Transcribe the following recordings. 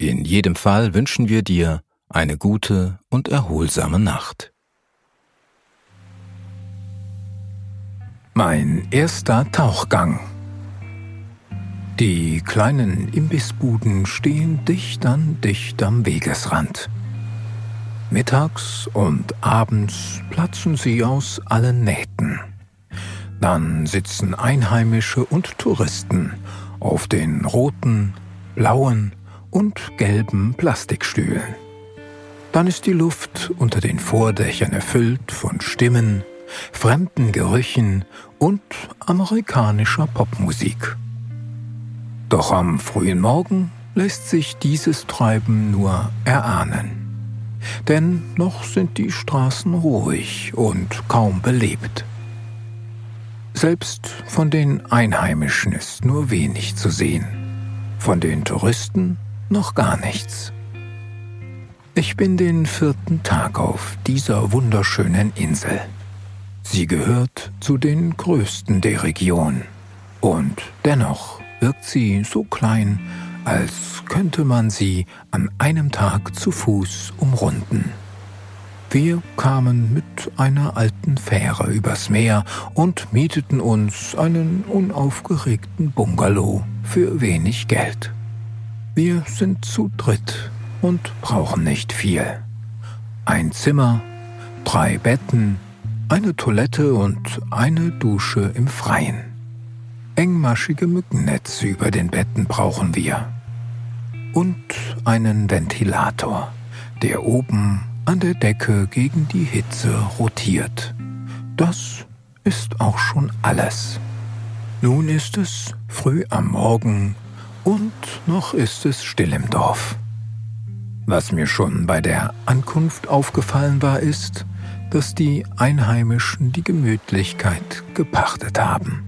In jedem Fall wünschen wir dir eine gute und erholsame Nacht. Mein erster Tauchgang. Die kleinen Imbissbuden stehen dicht an dicht am Wegesrand. Mittags und abends platzen sie aus allen Nähten. Dann sitzen Einheimische und Touristen auf den roten, blauen und gelben Plastikstühlen. Dann ist die Luft unter den Vordächern erfüllt von Stimmen, fremden Gerüchen und amerikanischer Popmusik. Doch am frühen Morgen lässt sich dieses Treiben nur erahnen. Denn noch sind die Straßen ruhig und kaum belebt. Selbst von den Einheimischen ist nur wenig zu sehen. Von den Touristen noch gar nichts. Ich bin den vierten Tag auf dieser wunderschönen Insel. Sie gehört zu den größten der Region. Und dennoch wirkt sie so klein, als könnte man sie an einem Tag zu Fuß umrunden. Wir kamen mit einer alten Fähre übers Meer und mieteten uns einen unaufgeregten Bungalow für wenig Geld. Wir sind zu dritt und brauchen nicht viel. Ein Zimmer, drei Betten, eine Toilette und eine Dusche im Freien. Engmaschige Mückennetze über den Betten brauchen wir. Und einen Ventilator, der oben an der Decke gegen die Hitze rotiert. Das ist auch schon alles. Nun ist es früh am Morgen und noch ist es still im Dorf. Was mir schon bei der Ankunft aufgefallen war, ist, dass die Einheimischen die Gemütlichkeit gepachtet haben.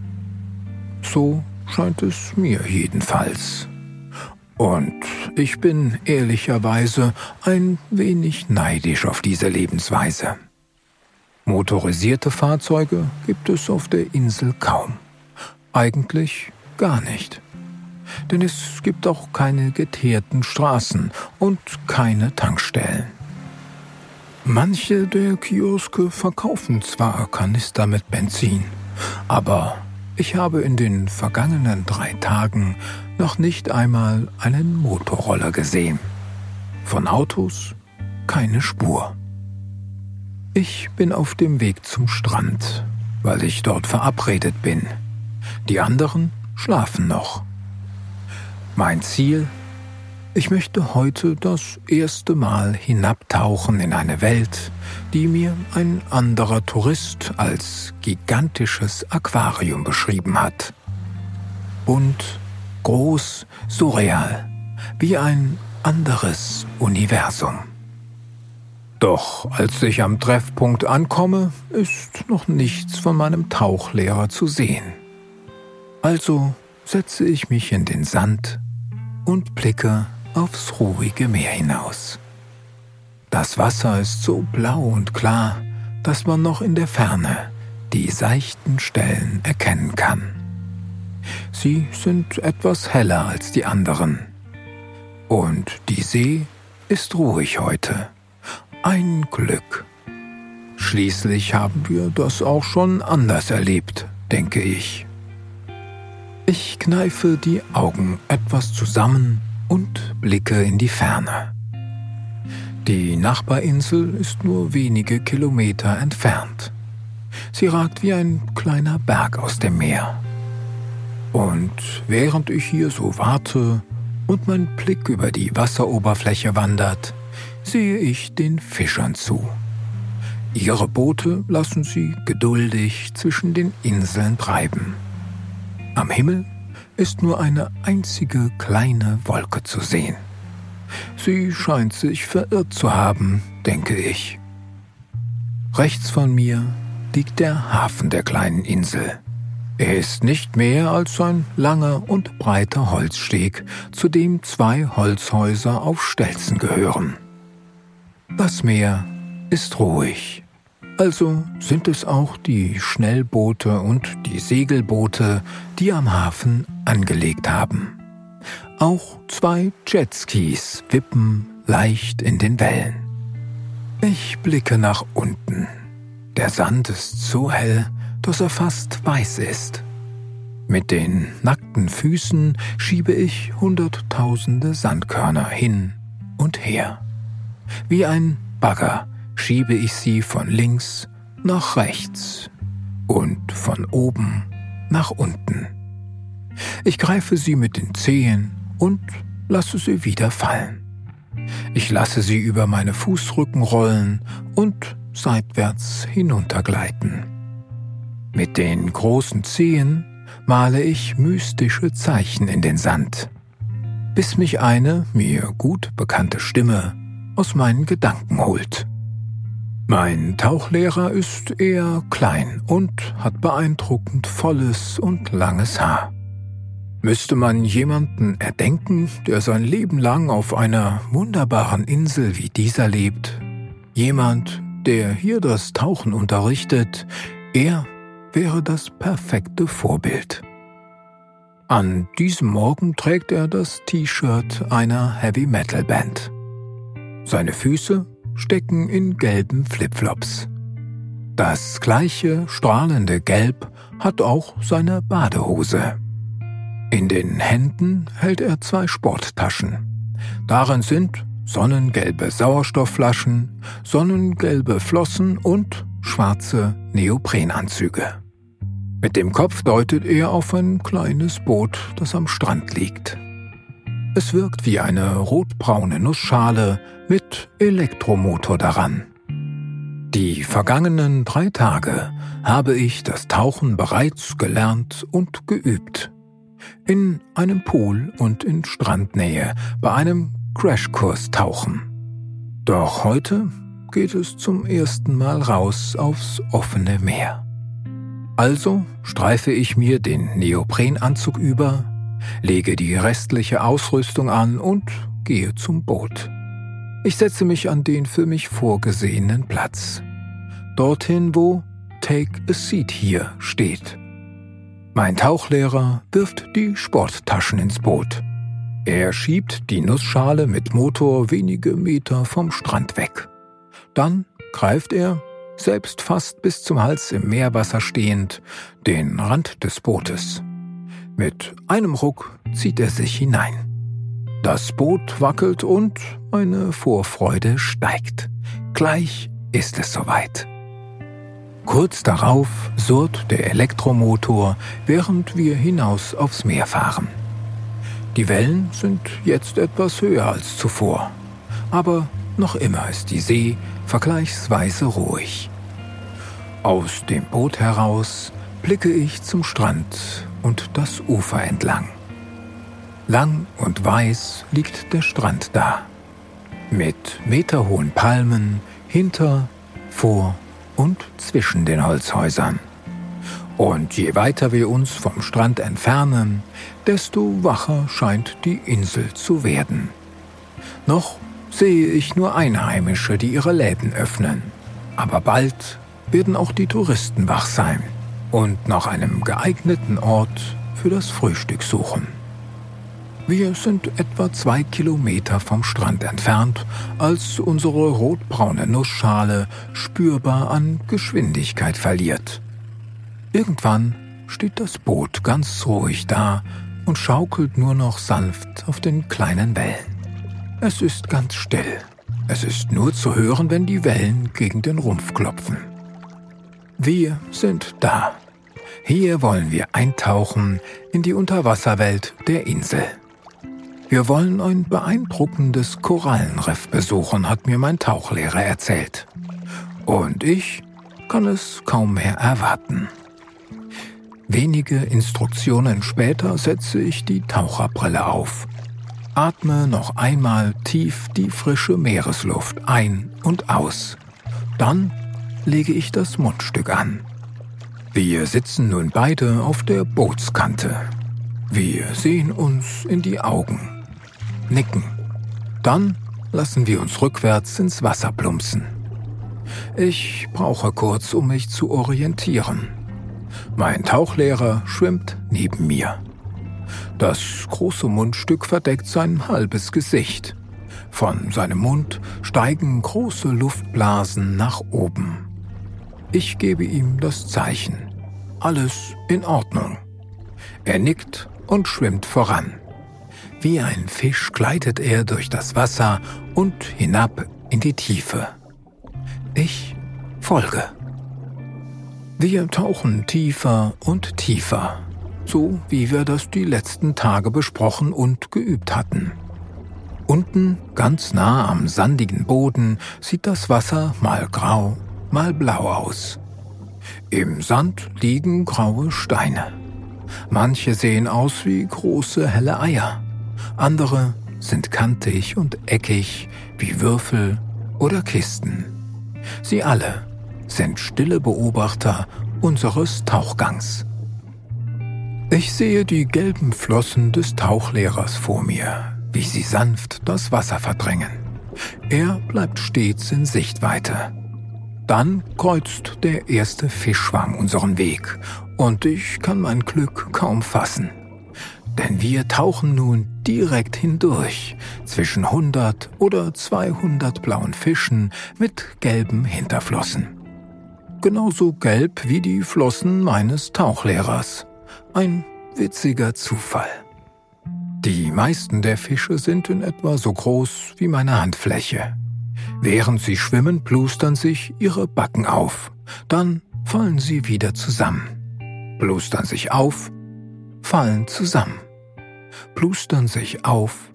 So scheint es mir jedenfalls. Und ich bin ehrlicherweise ein wenig neidisch auf diese Lebensweise. Motorisierte Fahrzeuge gibt es auf der Insel kaum. Eigentlich gar nicht. Denn es gibt auch keine geteerten Straßen und keine Tankstellen. Manche der Kioske verkaufen zwar Kanister mit Benzin, aber ich habe in den vergangenen drei Tagen noch nicht einmal einen Motorroller gesehen. Von Autos keine Spur. Ich bin auf dem Weg zum Strand, weil ich dort verabredet bin. Die anderen schlafen noch. Mein Ziel ich möchte heute das erste Mal hinabtauchen in eine Welt, die mir ein anderer Tourist als gigantisches Aquarium beschrieben hat. Bunt, groß, surreal, wie ein anderes Universum. Doch als ich am Treffpunkt ankomme, ist noch nichts von meinem Tauchlehrer zu sehen. Also setze ich mich in den Sand und blicke aufs ruhige Meer hinaus. Das Wasser ist so blau und klar, dass man noch in der Ferne die seichten Stellen erkennen kann. Sie sind etwas heller als die anderen. Und die See ist ruhig heute. Ein Glück. Schließlich haben wir das auch schon anders erlebt, denke ich. Ich kneife die Augen etwas zusammen und blicke in die Ferne. Die Nachbarinsel ist nur wenige Kilometer entfernt. Sie ragt wie ein kleiner Berg aus dem Meer. Und während ich hier so warte und mein Blick über die Wasseroberfläche wandert, sehe ich den Fischern zu. Ihre Boote lassen sie geduldig zwischen den Inseln treiben. Am Himmel ist nur eine einzige kleine Wolke zu sehen. Sie scheint sich verirrt zu haben, denke ich. Rechts von mir liegt der Hafen der kleinen Insel. Er ist nicht mehr als ein langer und breiter Holzsteg, zu dem zwei Holzhäuser auf Stelzen gehören. Das Meer ist ruhig. Also sind es auch die Schnellboote und die Segelboote, die am Hafen angelegt haben. Auch zwei Jetskis wippen leicht in den Wellen. Ich blicke nach unten. Der Sand ist so hell, dass er fast weiß ist. Mit den nackten Füßen schiebe ich hunderttausende Sandkörner hin und her. Wie ein Bagger schiebe ich sie von links nach rechts und von oben nach unten. Ich greife sie mit den Zehen und lasse sie wieder fallen. Ich lasse sie über meine Fußrücken rollen und seitwärts hinuntergleiten. Mit den großen Zehen male ich mystische Zeichen in den Sand, bis mich eine mir gut bekannte Stimme aus meinen Gedanken holt. Mein Tauchlehrer ist eher klein und hat beeindruckend volles und langes Haar. Müsste man jemanden erdenken, der sein Leben lang auf einer wunderbaren Insel wie dieser lebt, jemand, der hier das Tauchen unterrichtet, er wäre das perfekte Vorbild. An diesem Morgen trägt er das T-Shirt einer Heavy Metal Band. Seine Füße stecken in gelben Flipflops. Das gleiche strahlende Gelb hat auch seine Badehose. In den Händen hält er zwei Sporttaschen. Darin sind sonnengelbe Sauerstoffflaschen, sonnengelbe Flossen und schwarze Neoprenanzüge. Mit dem Kopf deutet er auf ein kleines Boot, das am Strand liegt. Es wirkt wie eine rotbraune Nussschale mit Elektromotor daran. Die vergangenen drei Tage habe ich das Tauchen bereits gelernt und geübt. In einem Pool und in Strandnähe bei einem Crashkurs tauchen. Doch heute geht es zum ersten Mal raus aufs offene Meer. Also streife ich mir den Neoprenanzug über, lege die restliche Ausrüstung an und gehe zum Boot. Ich setze mich an den für mich vorgesehenen Platz. Dorthin, wo Take a Seat hier steht. Mein Tauchlehrer wirft die Sporttaschen ins Boot. Er schiebt die Nussschale mit Motor wenige Meter vom Strand weg. Dann greift er, selbst fast bis zum Hals im Meerwasser stehend, den Rand des Bootes. Mit einem Ruck zieht er sich hinein. Das Boot wackelt und meine Vorfreude steigt. Gleich ist es soweit. Kurz darauf surrt der Elektromotor, während wir hinaus aufs Meer fahren. Die Wellen sind jetzt etwas höher als zuvor, aber noch immer ist die See vergleichsweise ruhig. Aus dem Boot heraus blicke ich zum Strand und das Ufer entlang. Lang und weiß liegt der Strand da, mit meterhohen Palmen hinter, vor und zwischen den Holzhäusern. Und je weiter wir uns vom Strand entfernen, desto wacher scheint die Insel zu werden. Noch sehe ich nur Einheimische, die ihre Läden öffnen. Aber bald werden auch die Touristen wach sein und nach einem geeigneten Ort für das Frühstück suchen. Wir sind etwa zwei Kilometer vom Strand entfernt, als unsere rotbraune Nussschale spürbar an Geschwindigkeit verliert. Irgendwann steht das Boot ganz ruhig da und schaukelt nur noch sanft auf den kleinen Wellen. Es ist ganz still. Es ist nur zu hören, wenn die Wellen gegen den Rumpf klopfen. Wir sind da. Hier wollen wir eintauchen in die Unterwasserwelt der Insel. Wir wollen ein beeindruckendes Korallenriff besuchen, hat mir mein Tauchlehrer erzählt. Und ich kann es kaum mehr erwarten. Wenige Instruktionen später setze ich die Taucherbrille auf. Atme noch einmal tief die frische Meeresluft ein und aus. Dann lege ich das Mundstück an. Wir sitzen nun beide auf der Bootskante. Wir sehen uns in die Augen, nicken. Dann lassen wir uns rückwärts ins Wasser plumpsen. Ich brauche kurz, um mich zu orientieren. Mein Tauchlehrer schwimmt neben mir. Das große Mundstück verdeckt sein halbes Gesicht. Von seinem Mund steigen große Luftblasen nach oben. Ich gebe ihm das Zeichen. Alles in Ordnung. Er nickt und schwimmt voran. Wie ein Fisch gleitet er durch das Wasser und hinab in die Tiefe. Ich folge. Wir tauchen tiefer und tiefer, so wie wir das die letzten Tage besprochen und geübt hatten. Unten, ganz nah am sandigen Boden, sieht das Wasser mal grau, mal blau aus. Im Sand liegen graue Steine. Manche sehen aus wie große helle Eier, andere sind kantig und eckig wie Würfel oder Kisten. Sie alle sind stille Beobachter unseres Tauchgangs. Ich sehe die gelben Flossen des Tauchlehrers vor mir, wie sie sanft das Wasser verdrängen. Er bleibt stets in Sichtweite. Dann kreuzt der erste Fischschwarm unseren Weg und ich kann mein Glück kaum fassen. Denn wir tauchen nun direkt hindurch zwischen 100 oder 200 blauen Fischen mit gelben Hinterflossen. Genauso gelb wie die Flossen meines Tauchlehrers. Ein witziger Zufall. Die meisten der Fische sind in etwa so groß wie meine Handfläche. Während sie schwimmen, plustern sich ihre Backen auf. Dann fallen sie wieder zusammen. Plustern sich auf, fallen zusammen. Plustern sich auf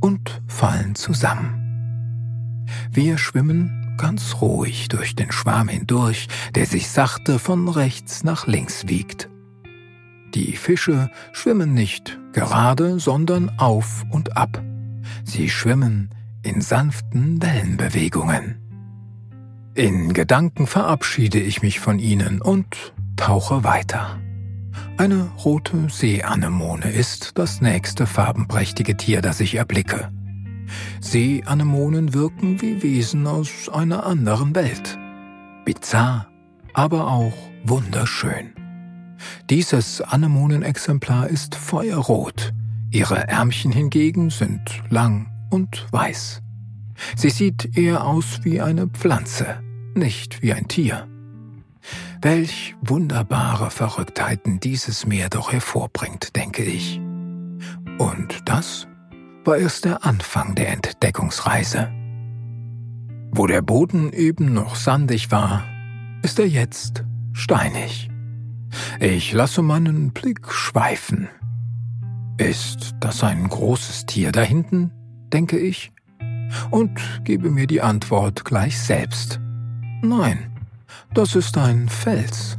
und fallen zusammen. Wir schwimmen ganz ruhig durch den Schwarm hindurch, der sich sachte von rechts nach links wiegt. Die Fische schwimmen nicht gerade, sondern auf und ab. Sie schwimmen in sanften Wellenbewegungen. In Gedanken verabschiede ich mich von ihnen und tauche weiter. Eine rote Seeanemone ist das nächste farbenprächtige Tier, das ich erblicke. Seeanemonen wirken wie Wesen aus einer anderen Welt. Bizarr, aber auch wunderschön. Dieses Anemonenexemplar ist feuerrot, ihre Ärmchen hingegen sind lang und weiß. Sie sieht eher aus wie eine Pflanze, nicht wie ein Tier. Welch wunderbare Verrücktheiten dieses Meer doch hervorbringt, denke ich. Und das war erst der Anfang der Entdeckungsreise. Wo der Boden eben noch sandig war, ist er jetzt steinig. Ich lasse meinen Blick schweifen. Ist das ein großes Tier da hinten, denke ich, und gebe mir die Antwort gleich selbst. Nein, das ist ein Fels.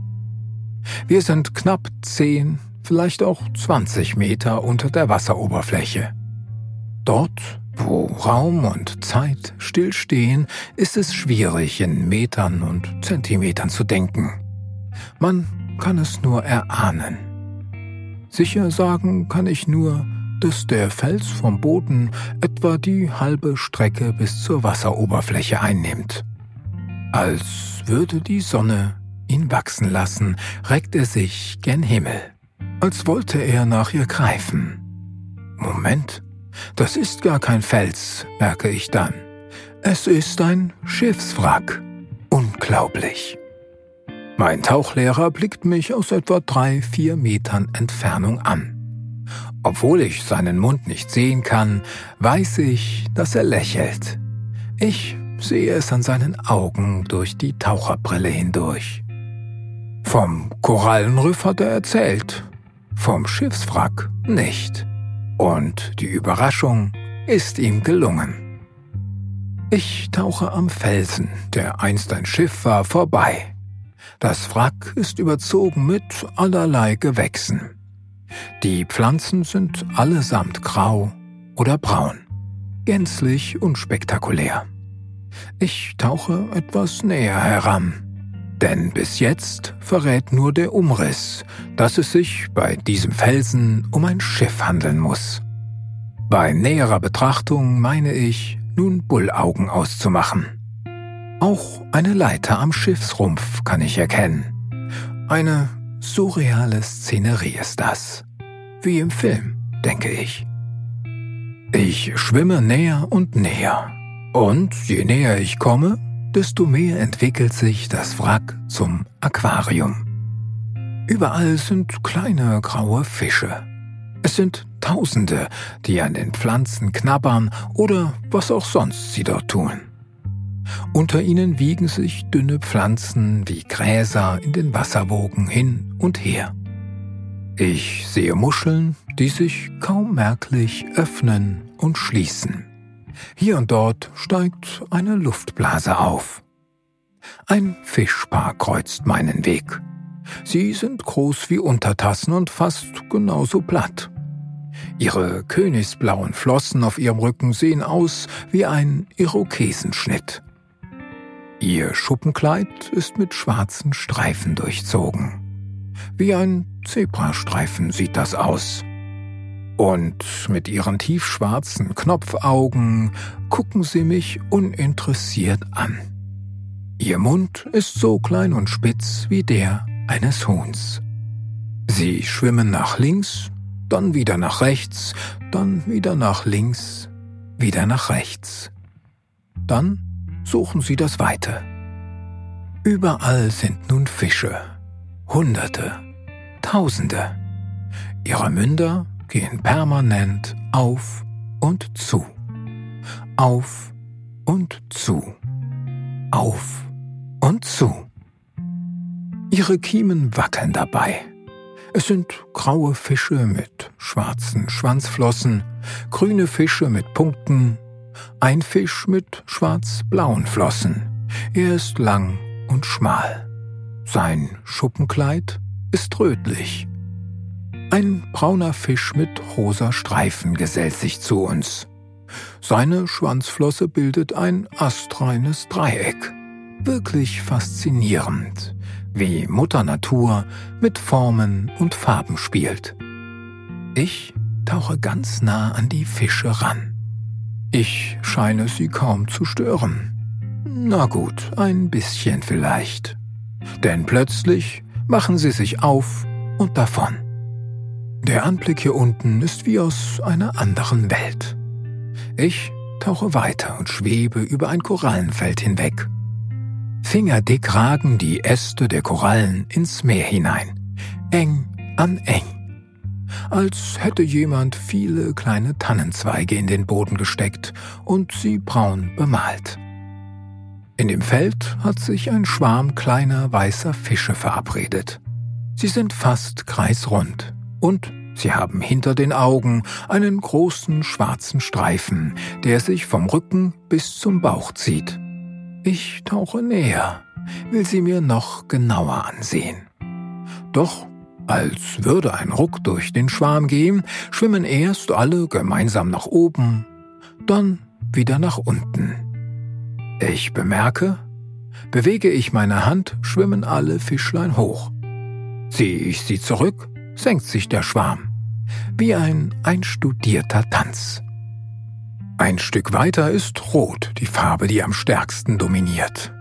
Wir sind knapp zehn, vielleicht auch zwanzig Meter unter der Wasseroberfläche. Dort, wo Raum und Zeit stillstehen, ist es schwierig, in Metern und Zentimetern zu denken. Man kann es nur erahnen. Sicher sagen kann ich nur, dass der Fels vom Boden etwa die halbe Strecke bis zur Wasseroberfläche einnimmt. Als würde die Sonne ihn wachsen lassen, reckt er sich gen Himmel, als wollte er nach ihr greifen. Moment, das ist gar kein Fels, merke ich dann. Es ist ein Schiffswrack. Unglaublich. Mein Tauchlehrer blickt mich aus etwa drei, vier Metern Entfernung an. Obwohl ich seinen Mund nicht sehen kann, weiß ich, dass er lächelt. Ich sehe es an seinen Augen durch die Taucherbrille hindurch. Vom Korallenriff hat er erzählt, vom Schiffswrack nicht. Und die Überraschung ist ihm gelungen. Ich tauche am Felsen, der einst ein Schiff war, vorbei. Das Wrack ist überzogen mit allerlei Gewächsen. Die Pflanzen sind allesamt grau, oder braun. Gänzlich unspektakulär. Ich tauche etwas näher heran. Denn bis jetzt verrät nur der Umriss, dass es sich bei diesem Felsen um ein Schiff handeln muss. Bei näherer Betrachtung meine ich, nun Bullaugen auszumachen. Auch eine Leiter am Schiffsrumpf kann ich erkennen. Eine surreale Szenerie ist das. Wie im Film, denke ich. Ich schwimme näher und näher. Und je näher ich komme, desto mehr entwickelt sich das Wrack zum Aquarium. Überall sind kleine graue Fische. Es sind Tausende, die an den Pflanzen knabbern oder was auch sonst sie dort tun. Unter ihnen wiegen sich dünne Pflanzen wie Gräser in den Wasserwogen hin und her. Ich sehe Muscheln, die sich kaum merklich öffnen und schließen. Hier und dort steigt eine Luftblase auf. Ein Fischpaar kreuzt meinen Weg. Sie sind groß wie Untertassen und fast genauso platt. Ihre königsblauen Flossen auf ihrem Rücken sehen aus wie ein Irokesenschnitt. Ihr Schuppenkleid ist mit schwarzen Streifen durchzogen. Wie ein Zebrastreifen sieht das aus. Und mit ihren tiefschwarzen Knopfaugen gucken sie mich uninteressiert an. Ihr Mund ist so klein und spitz wie der eines Huhns. Sie schwimmen nach links dann wieder nach rechts, dann wieder nach links, wieder nach rechts. Dann suchen sie das Weite. Überall sind nun Fische, Hunderte, Tausende. Ihre Münder gehen permanent auf und zu, auf und zu, auf und zu. Ihre Kiemen wackeln dabei. Es sind graue Fische mit schwarzen Schwanzflossen, grüne Fische mit Punkten, ein Fisch mit schwarz-blauen Flossen. Er ist lang und schmal. Sein Schuppenkleid ist rötlich. Ein brauner Fisch mit rosa Streifen gesellt sich zu uns. Seine Schwanzflosse bildet ein astreines Dreieck. Wirklich faszinierend, wie Mutter Natur mit Formen und Farben spielt. Ich tauche ganz nah an die Fische ran. Ich scheine sie kaum zu stören. Na gut, ein bisschen vielleicht. Denn plötzlich machen sie sich auf und davon. Der Anblick hier unten ist wie aus einer anderen Welt. Ich tauche weiter und schwebe über ein Korallenfeld hinweg Fingerdick ragen die Äste der Korallen ins Meer hinein, eng an eng, als hätte jemand viele kleine Tannenzweige in den Boden gesteckt und sie braun bemalt. In dem Feld hat sich ein Schwarm kleiner weißer Fische verabredet. Sie sind fast kreisrund und sie haben hinter den Augen einen großen schwarzen Streifen, der sich vom Rücken bis zum Bauch zieht. Ich tauche näher, will sie mir noch genauer ansehen. Doch als würde ein Ruck durch den Schwarm gehen, schwimmen erst alle gemeinsam nach oben, dann wieder nach unten. Ich bemerke, bewege ich meine Hand, schwimmen alle Fischlein hoch. Ziehe ich sie zurück, senkt sich der Schwarm, wie ein einstudierter Tanz. Ein Stück weiter ist Rot die Farbe, die am stärksten dominiert.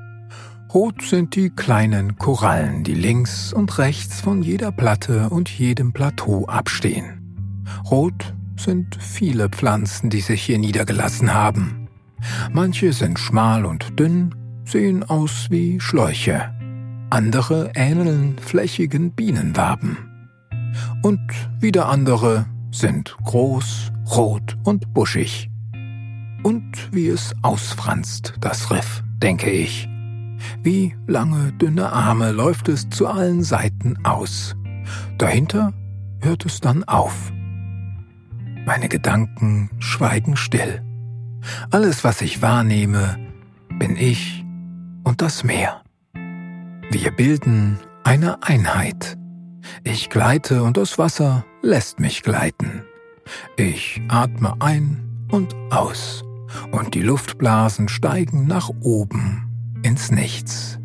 Rot sind die kleinen Korallen, die links und rechts von jeder Platte und jedem Plateau abstehen. Rot sind viele Pflanzen, die sich hier niedergelassen haben. Manche sind schmal und dünn, sehen aus wie Schläuche. Andere ähneln flächigen Bienenwaben. Und wieder andere sind groß, rot und buschig. Und wie es ausfranst, das Riff, denke ich. Wie lange dünne Arme läuft es zu allen Seiten aus. Dahinter hört es dann auf. Meine Gedanken schweigen still. Alles, was ich wahrnehme, bin ich und das Meer. Wir bilden eine Einheit. Ich gleite und das Wasser lässt mich gleiten. Ich atme ein und aus, und die Luftblasen steigen nach oben ins Nichts.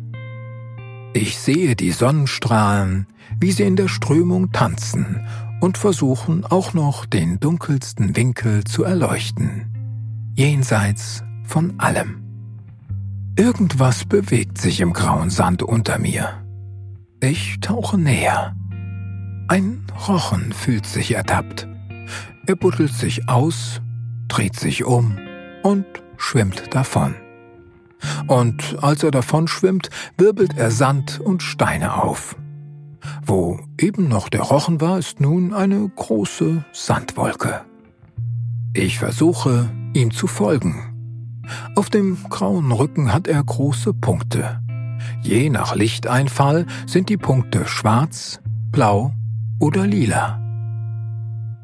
Ich sehe die Sonnenstrahlen, wie sie in der Strömung tanzen und versuchen auch noch den dunkelsten Winkel zu erleuchten, jenseits von allem. Irgendwas bewegt sich im grauen Sand unter mir. Ich tauche näher. Ein Rochen fühlt sich ertappt. Er buddelt sich aus, dreht sich um und schwimmt davon. Und als er davon schwimmt, wirbelt er Sand und Steine auf. Wo eben noch der Rochen war, ist nun eine große Sandwolke. Ich versuche, ihm zu folgen. Auf dem grauen Rücken hat er große Punkte. Je nach Lichteinfall sind die Punkte schwarz, blau oder lila.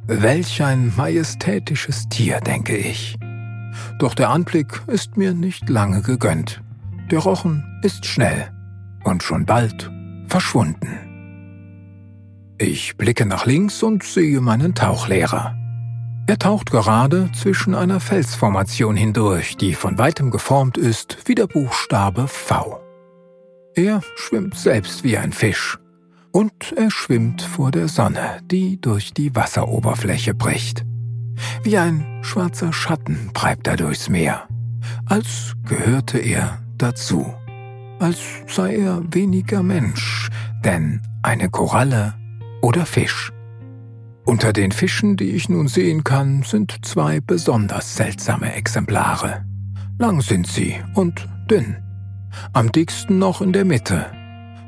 Welch ein majestätisches Tier, denke ich. Doch der Anblick ist mir nicht lange gegönnt. Der Rochen ist schnell und schon bald verschwunden. Ich blicke nach links und sehe meinen Tauchlehrer. Er taucht gerade zwischen einer Felsformation hindurch, die von weitem geformt ist wie der Buchstabe V. Er schwimmt selbst wie ein Fisch. Und er schwimmt vor der Sonne, die durch die Wasseroberfläche bricht. Wie ein schwarzer Schatten treibt er durchs Meer, als gehörte er dazu, als sei er weniger Mensch, denn eine Koralle oder Fisch. Unter den Fischen, die ich nun sehen kann, sind zwei besonders seltsame Exemplare. Lang sind sie und dünn. Am dicksten noch in der Mitte,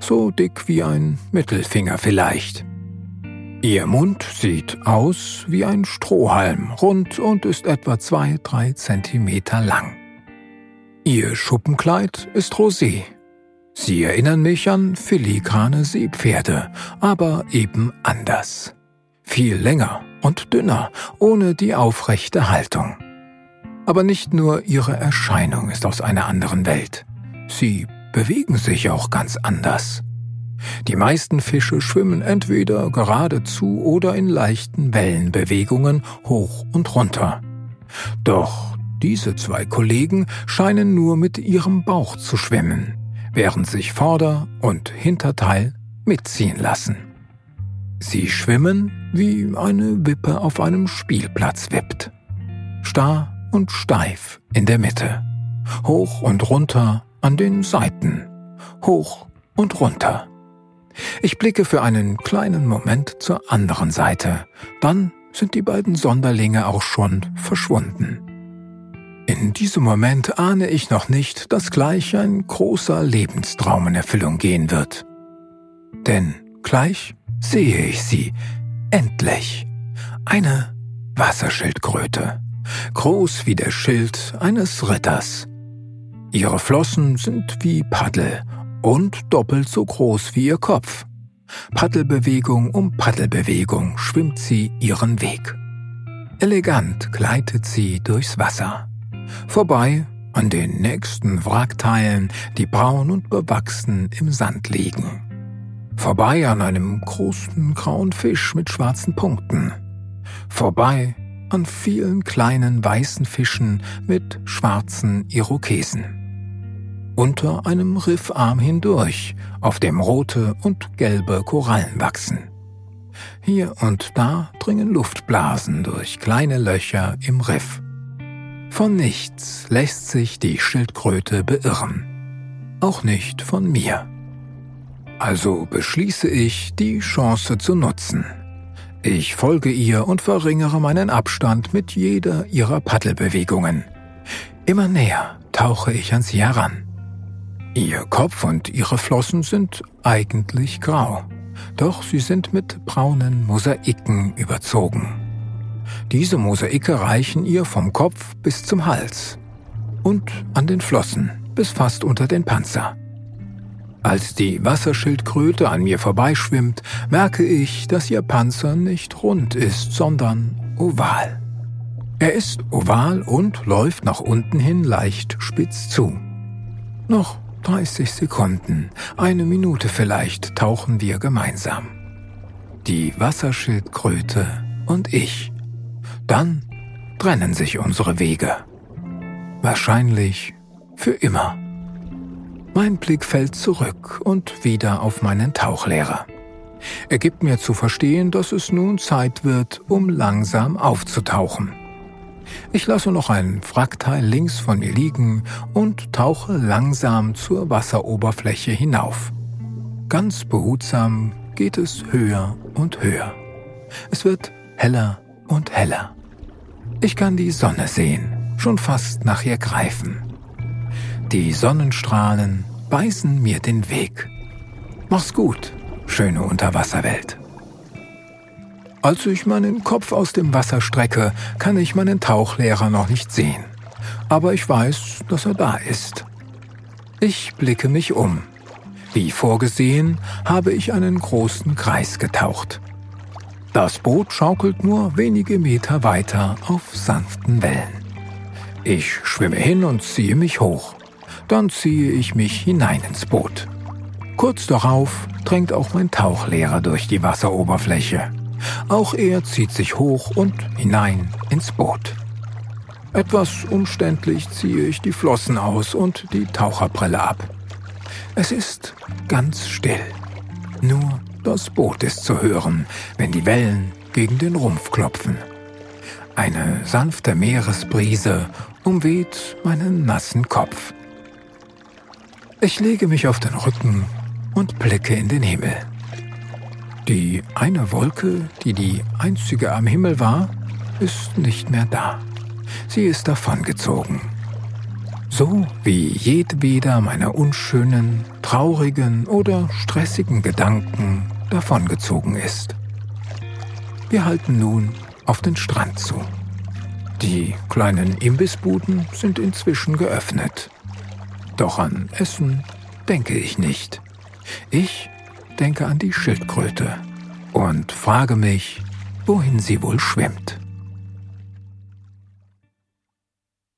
so dick wie ein Mittelfinger vielleicht. Ihr Mund sieht aus wie ein Strohhalm, rund und ist etwa zwei, drei Zentimeter lang. Ihr Schuppenkleid ist rosé. Sie erinnern mich an filigrane Seepferde, aber eben anders. Viel länger und dünner, ohne die aufrechte Haltung. Aber nicht nur ihre Erscheinung ist aus einer anderen Welt. Sie bewegen sich auch ganz anders. Die meisten Fische schwimmen entweder geradezu oder in leichten Wellenbewegungen hoch und runter. Doch diese zwei Kollegen scheinen nur mit ihrem Bauch zu schwimmen, während sich Vorder- und Hinterteil mitziehen lassen. Sie schwimmen, wie eine Wippe auf einem Spielplatz wippt. Starr und steif in der Mitte, hoch und runter an den Seiten, hoch und runter. Ich blicke für einen kleinen Moment zur anderen Seite, dann sind die beiden Sonderlinge auch schon verschwunden. In diesem Moment ahne ich noch nicht, dass gleich ein großer Lebenstraum in Erfüllung gehen wird. Denn gleich sehe ich sie, endlich, eine Wasserschildkröte, groß wie der Schild eines Ritters. Ihre Flossen sind wie Paddel und doppelt so groß wie ihr Kopf. Paddelbewegung um Paddelbewegung schwimmt sie ihren Weg. Elegant gleitet sie durchs Wasser. Vorbei an den nächsten Wrackteilen, die braun und bewachsen im Sand liegen. Vorbei an einem großen grauen Fisch mit schwarzen Punkten. Vorbei an vielen kleinen weißen Fischen mit schwarzen Irokesen unter einem Riffarm hindurch, auf dem rote und gelbe Korallen wachsen. Hier und da dringen Luftblasen durch kleine Löcher im Riff. Von nichts lässt sich die Schildkröte beirren. Auch nicht von mir. Also beschließe ich, die Chance zu nutzen. Ich folge ihr und verringere meinen Abstand mit jeder ihrer Paddelbewegungen. Immer näher tauche ich an sie heran. Ihr Kopf und ihre Flossen sind eigentlich grau, doch sie sind mit braunen Mosaiken überzogen. Diese Mosaike reichen ihr vom Kopf bis zum Hals und an den Flossen bis fast unter den Panzer. Als die Wasserschildkröte an mir vorbeischwimmt, merke ich, dass ihr Panzer nicht rund ist, sondern oval. Er ist oval und läuft nach unten hin leicht spitz zu. Noch 30 Sekunden, eine Minute vielleicht tauchen wir gemeinsam. Die Wasserschildkröte und ich. Dann trennen sich unsere Wege. Wahrscheinlich für immer. Mein Blick fällt zurück und wieder auf meinen Tauchlehrer. Er gibt mir zu verstehen, dass es nun Zeit wird, um langsam aufzutauchen. Ich lasse noch ein Wrackteil links von mir liegen und tauche langsam zur Wasseroberfläche hinauf. Ganz behutsam geht es höher und höher. Es wird heller und heller. Ich kann die Sonne sehen, schon fast nach ihr greifen. Die Sonnenstrahlen weisen mir den Weg. Mach's gut, schöne Unterwasserwelt. Als ich meinen Kopf aus dem Wasser strecke, kann ich meinen Tauchlehrer noch nicht sehen. Aber ich weiß, dass er da ist. Ich blicke mich um. Wie vorgesehen, habe ich einen großen Kreis getaucht. Das Boot schaukelt nur wenige Meter weiter auf sanften Wellen. Ich schwimme hin und ziehe mich hoch. Dann ziehe ich mich hinein ins Boot. Kurz darauf drängt auch mein Tauchlehrer durch die Wasseroberfläche. Auch er zieht sich hoch und hinein ins Boot. Etwas umständlich ziehe ich die Flossen aus und die Taucherbrille ab. Es ist ganz still. Nur das Boot ist zu hören, wenn die Wellen gegen den Rumpf klopfen. Eine sanfte Meeresbrise umweht meinen nassen Kopf. Ich lege mich auf den Rücken und blicke in den Himmel. Die eine Wolke, die die einzige am Himmel war, ist nicht mehr da. Sie ist davongezogen. So wie jedweder meiner unschönen, traurigen oder stressigen Gedanken davongezogen ist. Wir halten nun auf den Strand zu. Die kleinen Imbissbuden sind inzwischen geöffnet. Doch an Essen denke ich nicht. Ich denke an die Schildkröte und frage mich, wohin sie wohl schwimmt.